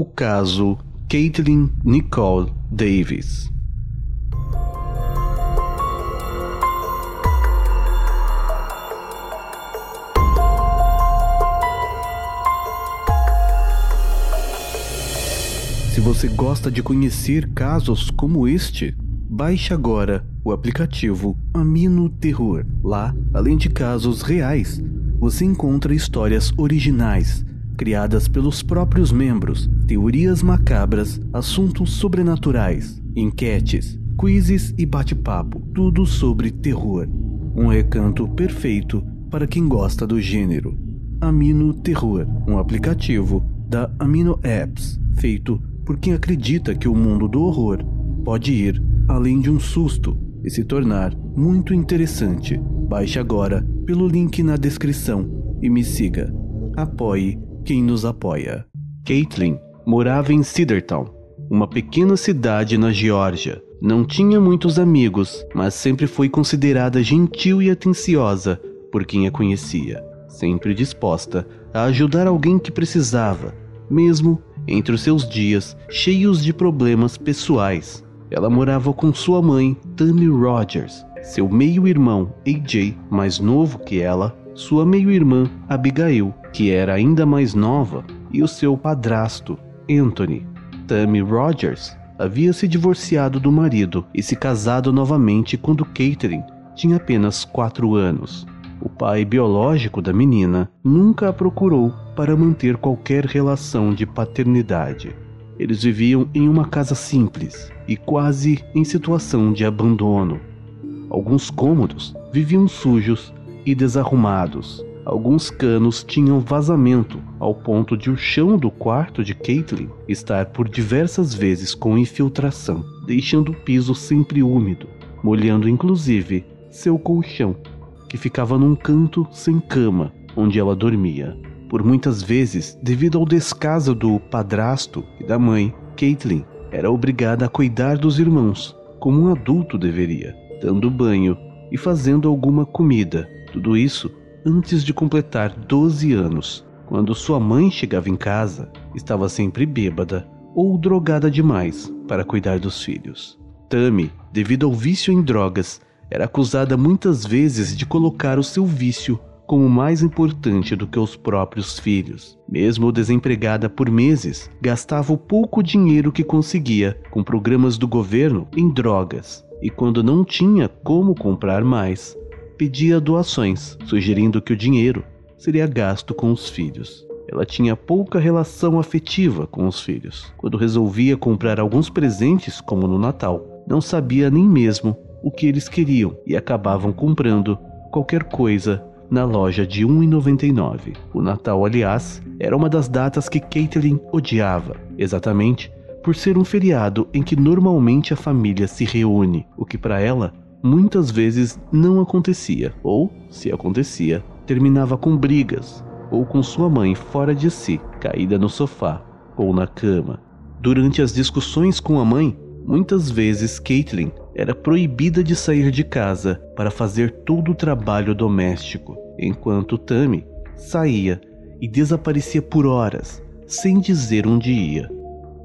O caso Caitlin Nicole Davis. Se você gosta de conhecer casos como este, baixe agora o aplicativo Amino Terror. Lá, além de casos reais, você encontra histórias originais criadas pelos próprios membros, teorias macabras, assuntos sobrenaturais, enquetes, quizzes e bate-papo, tudo sobre terror. Um recanto perfeito para quem gosta do gênero. Amino Terror, um aplicativo da Amino Apps, feito por quem acredita que o mundo do horror pode ir além de um susto e se tornar muito interessante. Baixe agora pelo link na descrição e me siga. Apoie quem nos apoia. Caitlin morava em Cedartown, uma pequena cidade na Geórgia. Não tinha muitos amigos, mas sempre foi considerada gentil e atenciosa por quem a conhecia, sempre disposta a ajudar alguém que precisava, mesmo entre os seus dias cheios de problemas pessoais. Ela morava com sua mãe, Tammy Rogers, seu meio-irmão, AJ, mais novo que ela, sua meio-irmã, Abigail, que era ainda mais nova, e o seu padrasto, Anthony. Tammy Rogers havia se divorciado do marido e se casado novamente quando Catherine tinha apenas quatro anos. O pai biológico da menina nunca a procurou para manter qualquer relação de paternidade. Eles viviam em uma casa simples e quase em situação de abandono. Alguns cômodos viviam sujos e desarrumados. Alguns canos tinham vazamento, ao ponto de o chão do quarto de Caitlin estar por diversas vezes com infiltração, deixando o piso sempre úmido, molhando inclusive seu colchão, que ficava num canto sem cama, onde ela dormia. Por muitas vezes, devido ao descaso do padrasto e da mãe, Caitlin era obrigada a cuidar dos irmãos, como um adulto deveria, dando banho e fazendo alguma comida, tudo isso antes de completar 12 anos. Quando sua mãe chegava em casa, estava sempre bêbada ou drogada demais para cuidar dos filhos. Tammy, devido ao vício em drogas, era acusada muitas vezes de colocar o seu vício como mais importante do que os próprios filhos. Mesmo desempregada por meses, gastava o pouco dinheiro que conseguia com programas do governo em drogas, e quando não tinha como comprar mais, pedia doações, sugerindo que o dinheiro seria gasto com os filhos. Ela tinha pouca relação afetiva com os filhos. Quando resolvia comprar alguns presentes, como no Natal, não sabia nem mesmo o que eles queriam e acabavam comprando qualquer coisa na loja de R$ 1,99. O Natal, aliás, era uma das datas que Caitlin odiava, exatamente por ser um feriado em que normalmente a família se reúne, o que para ela muitas vezes não acontecia, ou, se acontecia, terminava com brigas ou com sua mãe fora de si, caída no sofá ou na cama. Durante as discussões com a mãe, muitas vezes Caitlin era proibida de sair de casa para fazer todo o trabalho doméstico, enquanto Tammy saía e desaparecia por horas, sem dizer onde ia.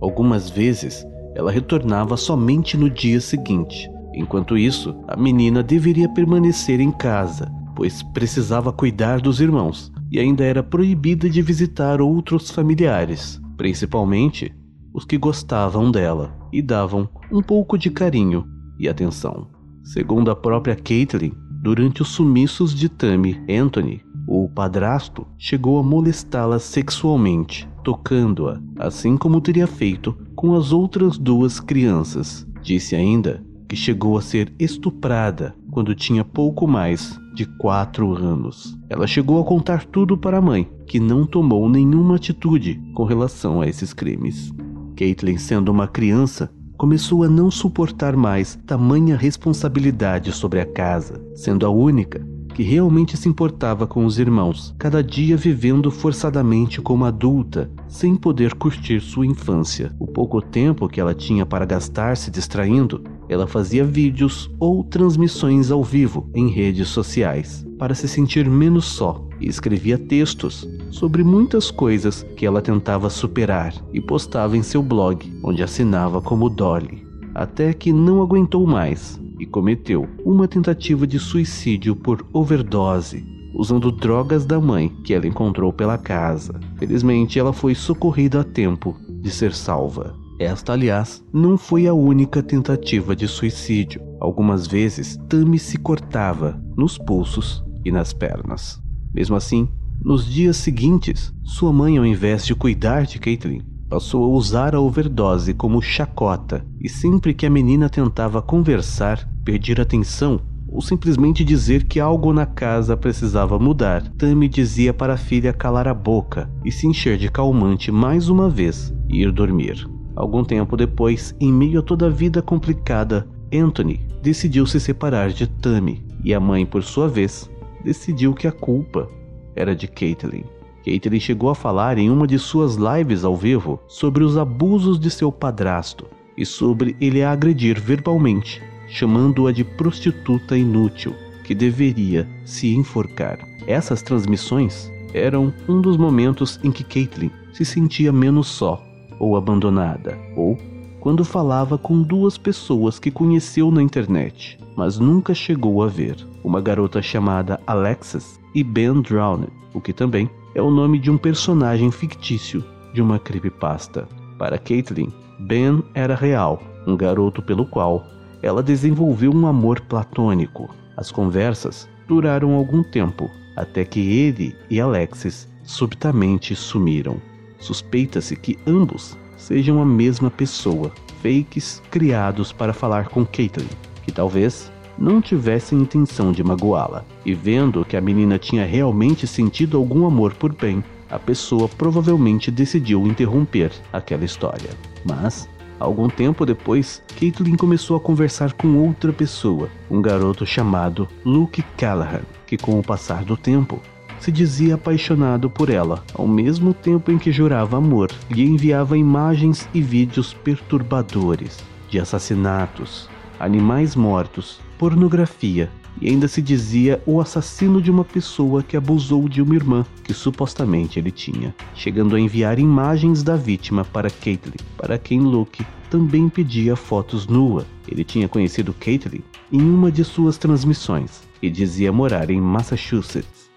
Algumas vezes, ela retornava somente no dia seguinte, Enquanto isso, a menina deveria permanecer em casa, pois precisava cuidar dos irmãos e ainda era proibida de visitar outros familiares, principalmente os que gostavam dela e davam um pouco de carinho e atenção. Segundo a própria Caitlin, durante os sumiços de Tammy, Anthony, o padrasto chegou a molestá-la sexualmente, tocando-a, assim como teria feito com as outras duas crianças. Disse ainda que chegou a ser estuprada quando tinha pouco mais de quatro anos. Ela chegou a contar tudo para a mãe, que não tomou nenhuma atitude com relação a esses crimes. Caitlin, sendo uma criança, começou a não suportar mais tamanha responsabilidade sobre a casa, sendo a única que realmente se importava com os irmãos, cada dia vivendo forçadamente como adulta, sem poder curtir sua infância. O pouco tempo que ela tinha para gastar se distraindo, ela fazia vídeos ou transmissões ao vivo em redes sociais para se sentir menos só e escrevia textos sobre muitas coisas que ela tentava superar e postava em seu blog, onde assinava como Dolly, até que não aguentou mais e cometeu uma tentativa de suicídio por overdose, usando drogas da mãe que ela encontrou pela casa. Felizmente, ela foi socorrida a tempo de ser salva. Esta, aliás, não foi a única tentativa de suicídio. Algumas vezes, Tammy se cortava nos pulsos e nas pernas. Mesmo assim, nos dias seguintes, sua mãe, ao invés de cuidar de Caitlin, passou a usar a overdose como chacota e sempre que a menina tentava conversar, pedir atenção ou simplesmente dizer que algo na casa precisava mudar, Tammy dizia para a filha calar a boca e se encher de calmante mais uma vez e ir dormir. Algum tempo depois, em meio a toda a vida complicada, Anthony decidiu se separar de Tammy e a mãe, por sua vez, decidiu que a culpa era de Caitlin. Caitlin chegou a falar em uma de suas lives ao vivo sobre os abusos de seu padrasto e sobre ele a agredir verbalmente, chamando-a de prostituta inútil que deveria se enforcar. Essas transmissões eram um dos momentos em que Caitlin se sentia menos só ou abandonada, ou quando falava com duas pessoas que conheceu na internet, mas nunca chegou a ver, uma garota chamada Alexis e Ben Drowned, o que também é o nome de um personagem fictício de uma creepypasta. Para Caitlin, Ben era real, um garoto pelo qual ela desenvolveu um amor platônico. As conversas duraram algum tempo, até que ele e Alexis subitamente sumiram. Suspeita-se que ambos sejam a mesma pessoa, fakes criados para falar com Caitlin, que talvez não tivessem intenção de magoá-la. E vendo que a menina tinha realmente sentido algum amor por Ben, a pessoa provavelmente decidiu interromper aquela história. Mas, algum tempo depois, Caitlin começou a conversar com outra pessoa, um garoto chamado Luke Callahan, que com o passar do tempo se dizia apaixonado por ela, ao mesmo tempo em que jurava amor, lhe enviava imagens e vídeos perturbadores de assassinatos, animais mortos, pornografia e ainda se dizia o assassino de uma pessoa que abusou de uma irmã que supostamente ele tinha, chegando a enviar imagens da vítima para Caitlyn, para quem Luke também pedia fotos nua. Ele tinha conhecido Caitlyn em uma de suas transmissões e dizia morar em Massachusetts.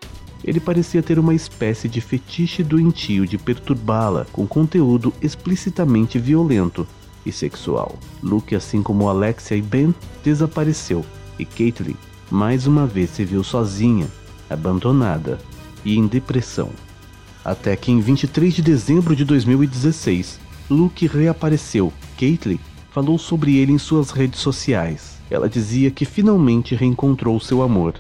Ele parecia ter uma espécie de fetiche doentio de perturbá-la com conteúdo explicitamente violento e sexual. Luke, assim como Alexia e Ben, desapareceu e Caitlin mais uma vez se viu sozinha, abandonada e em depressão. Até que em 23 de dezembro de 2016, Luke reapareceu. Caitlin falou sobre ele em suas redes sociais. Ela dizia que finalmente reencontrou seu amor.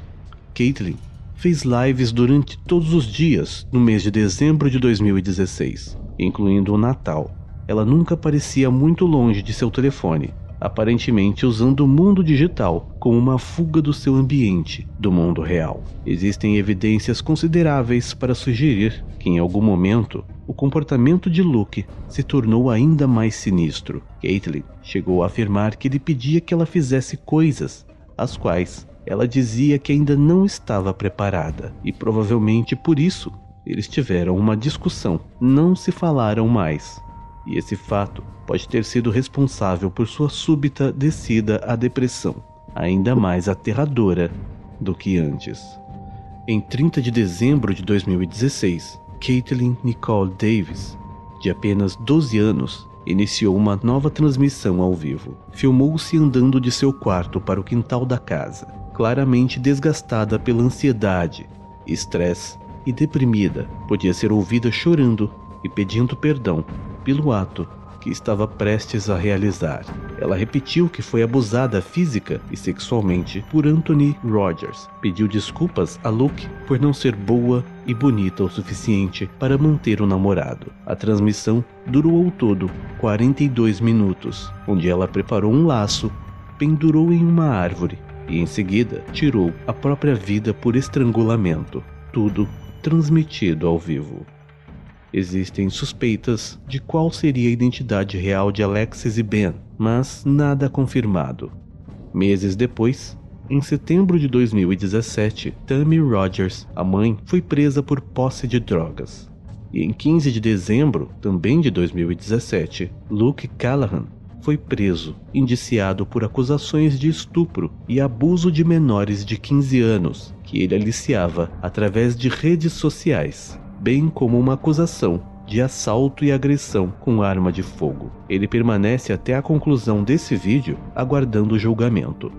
Caitlin fez lives durante todos os dias no mês de dezembro de 2016, incluindo o Natal. Ela nunca parecia muito longe de seu telefone, aparentemente usando o mundo digital como uma fuga do seu ambiente, do mundo real. Existem evidências consideráveis para sugerir que em algum momento o comportamento de Luke se tornou ainda mais sinistro. Caitlin chegou a afirmar que ele pedia que ela fizesse coisas as quais ela dizia que ainda não estava preparada, e provavelmente por isso eles tiveram uma discussão, não se falaram mais. E esse fato pode ter sido responsável por sua súbita descida à depressão, ainda mais aterradora do que antes. Em 30 de dezembro de 2016, Caitlin Nicole Davis, de apenas 12 anos, iniciou uma nova transmissão ao vivo. Filmou-se andando de seu quarto para o quintal da casa claramente desgastada pela ansiedade, estresse e deprimida, podia ser ouvida chorando e pedindo perdão pelo ato que estava prestes a realizar. Ela repetiu que foi abusada física e sexualmente por Anthony Rogers. Pediu desculpas a Luke por não ser boa e bonita o suficiente para manter o namorado. A transmissão durou ao todo 42 minutos, onde ela preparou um laço, pendurou em uma árvore e em seguida tirou a própria vida por estrangulamento, tudo transmitido ao vivo. Existem suspeitas de qual seria a identidade real de Alexis e Ben, mas nada confirmado. Meses depois, Em setembro de 2017, Tammy Rogers, a mãe, foi presa por posse de drogas. E em 15 de dezembro, também de 2017, Luke Callahan foi preso, indiciado por acusações de estupro e abuso de menores de 15 anos, que ele aliciava através de redes sociais, bem como uma acusação de assalto e agressão com arma de fogo. Ele permanece até a conclusão desse vídeo aguardando o julgamento.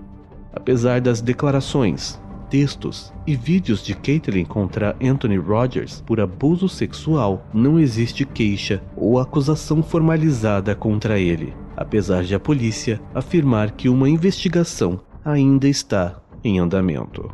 Apesar das declarações, textos e vídeos de Caitlyn contra Anthony Rogers por abuso sexual, não existe queixa ou acusação formalizada contra ele, apesar de a polícia afirmar que uma investigação ainda está em andamento.